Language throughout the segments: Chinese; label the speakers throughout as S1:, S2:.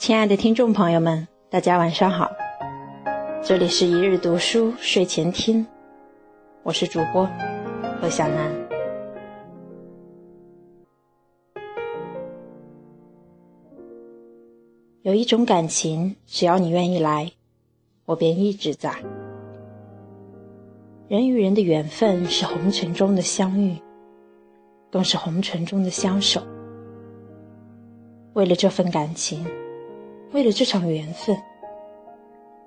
S1: 亲爱的听众朋友们，大家晚上好，这里是一日读书睡前听，我是主播何小楠。有一种感情，只要你愿意来，我便一直在。人与人的缘分是红尘中的相遇，更是红尘中的相守。为了这份感情。为了这场缘分，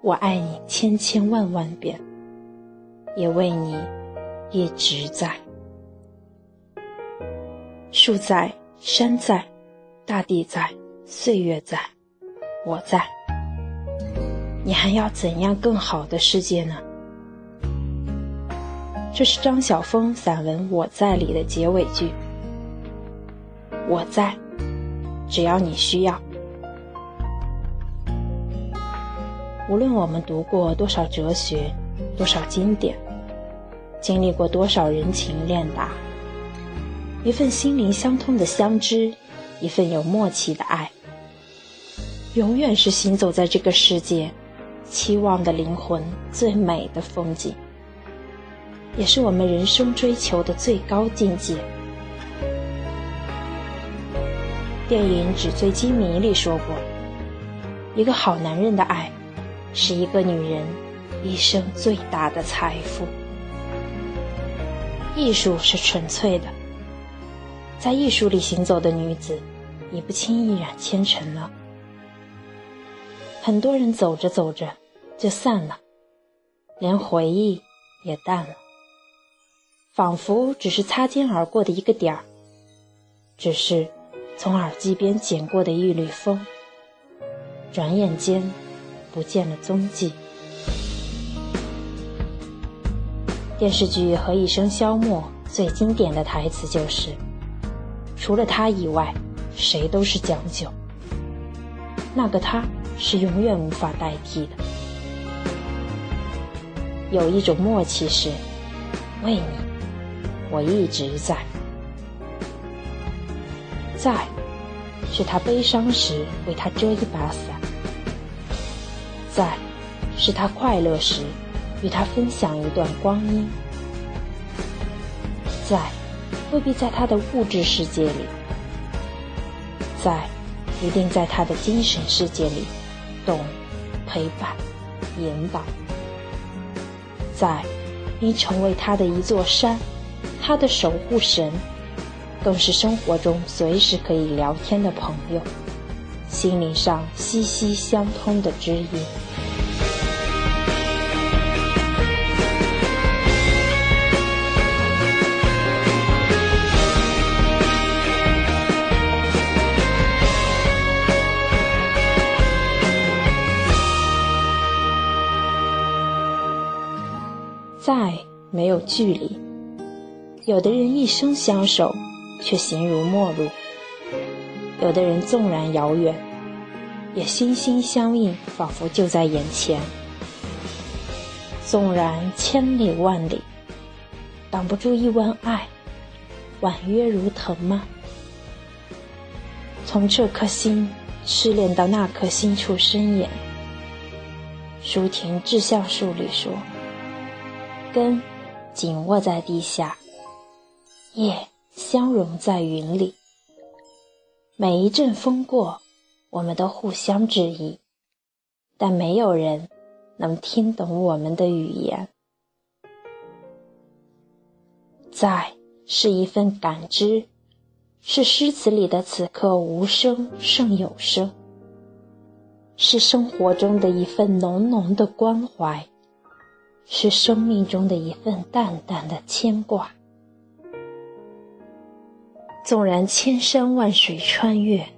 S1: 我爱你千千万万遍，也为你一直在。树在，山在，大地在，岁月在，我在。你还要怎样更好的世界呢？这是张晓峰散文《我在》里的结尾句。我在，只要你需要。无论我们读过多少哲学，多少经典，经历过多少人情练达，一份心灵相通的相知，一份有默契的爱，永远是行走在这个世界，期望的灵魂最美的风景，也是我们人生追求的最高境界。电影《纸醉金迷》里说过，一个好男人的爱。是一个女人一生最大的财富。艺术是纯粹的，在艺术里行走的女子，也不轻易染纤尘了。很多人走着走着就散了，连回忆也淡了，仿佛只是擦肩而过的一个点儿，只是从耳机边剪过的一缕风，转眼间。不见了踪迹。电视剧《何以笙箫默》最经典的台词就是：“除了他以外，谁都是将就。那个他是永远无法代替的。有一种默契是，为你，我一直在。在，是他悲伤时为他遮一把伞。”在，是他快乐时，与他分享一段光阴。在，未必在他的物质世界里，在，一定在他的精神世界里，懂，陪伴，引导。在，应成为他的一座山，他的守护神，更是生活中随时可以聊天的朋友。心灵上息息相通的知音，再没有距离。有的人一生相守，却形如陌路。有的人纵然遥远，也心心相印，仿佛就在眼前。纵然千里万里，挡不住一弯爱，婉约如藤吗？从这颗心失恋到那颗心处深眼，舒婷《致橡树》里说：“根紧握在地下，叶相融在云里。”每一阵风过，我们都互相质疑，但没有人能听懂我们的语言。在是一份感知，是诗词里的此刻无声胜有声，是生活中的一份浓浓的关怀，是生命中的一份淡淡的牵挂。纵然千山万水穿越，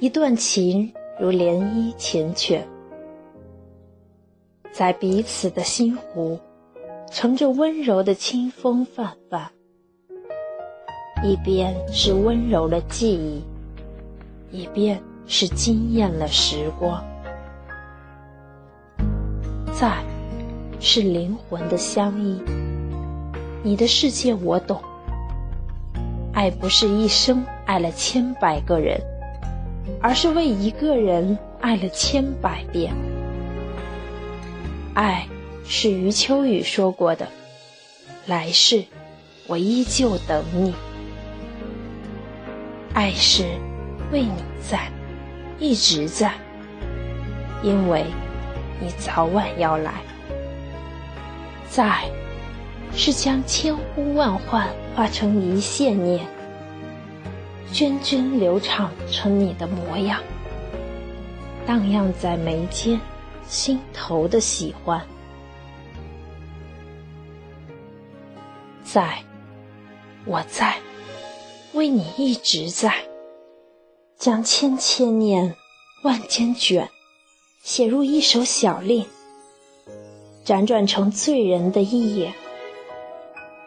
S1: 一段情如涟漪缱绻，在彼此的心湖，乘着温柔的清风泛泛。一边是温柔的记忆，一边是惊艳了时光。在，是灵魂的相依。你的世界我懂。爱不是一生爱了千百个人，
S2: 而是为一个人爱了千百遍。爱，是余秋雨说过的。来世，我依旧等你。爱是为你在，一直在，因为你早晚要来。在，是将千呼万唤化成一线念，涓涓流淌成你的模样，荡漾在眉间、心头的喜欢。在，我在，为你一直在，将千千念、万千卷，写入一首小令，辗转成醉人的一眼。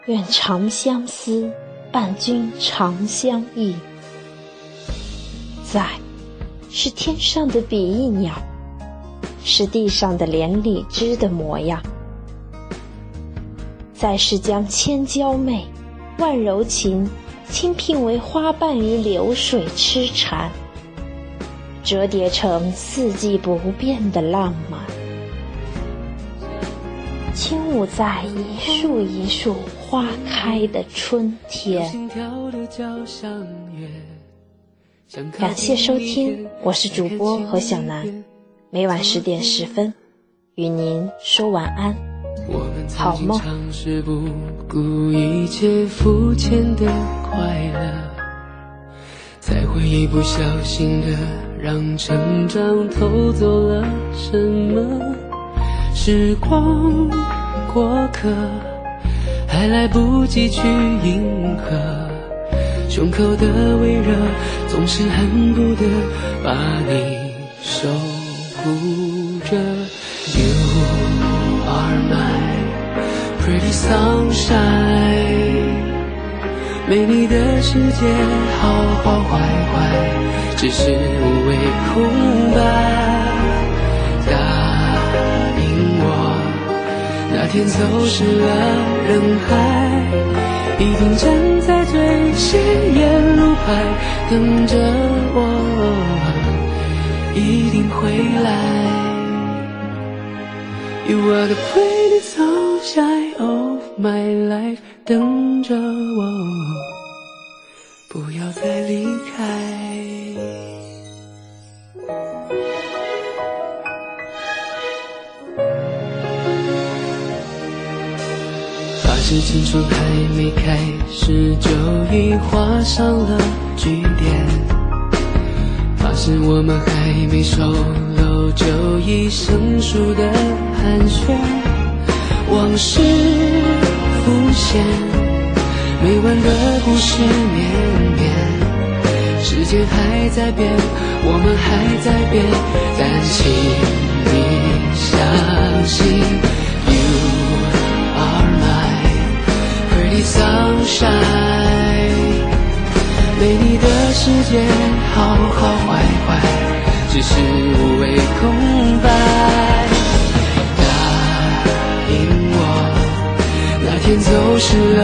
S2: 愿长相思伴君长相忆。在，是天上的比翼鸟，是地上的连理枝的模样。再是将千娇媚、万柔情，倾聘为花瓣与流水痴缠，折叠成四季不变的浪漫。轻舞在一树一树花开的春天。感谢收听，我是主播何小楠，每晚十点十分，与您说晚安。我们曾经尝试不顾一切肤浅的快乐，才会一不小心的让成长偷走了什么？时光过客，还来不及去迎合，胸口的微热总是恨不得把你守护着。You are my Pretty sunshine，没你的世界好好坏坏，只是无谓空白。答应我，那天走失了人海，一定站在最显眼路牌等着我，一定会来。You are the pretty sunshine of my life，等着我，不要再离开。是青春还没开始，就已画上了句点。发现我们还没熟络，就已生疏的。寒暄，往事浮现，没完的故事绵绵。时间还在变，我们还在变，但请的世界，好好坏坏，只是无谓空白。答应我，哪天走失了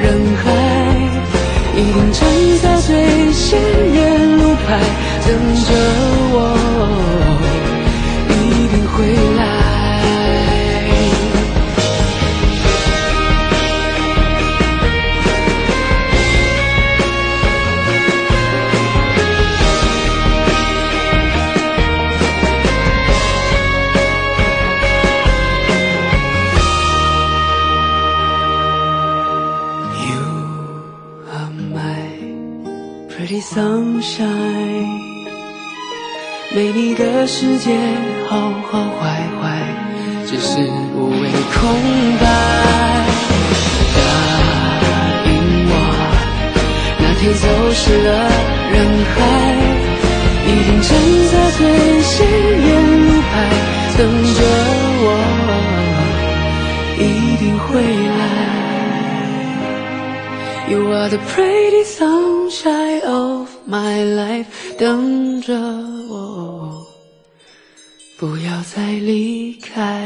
S2: 人海，一定站在最显眼路牌等着我，sunshine，没你的世界好好坏坏，只是无谓空白。答应我，那天走失了人海，一定站在最显眼路牌等着我，一定会来。You are the pretty sunshine of my life，等着我，不要再离开。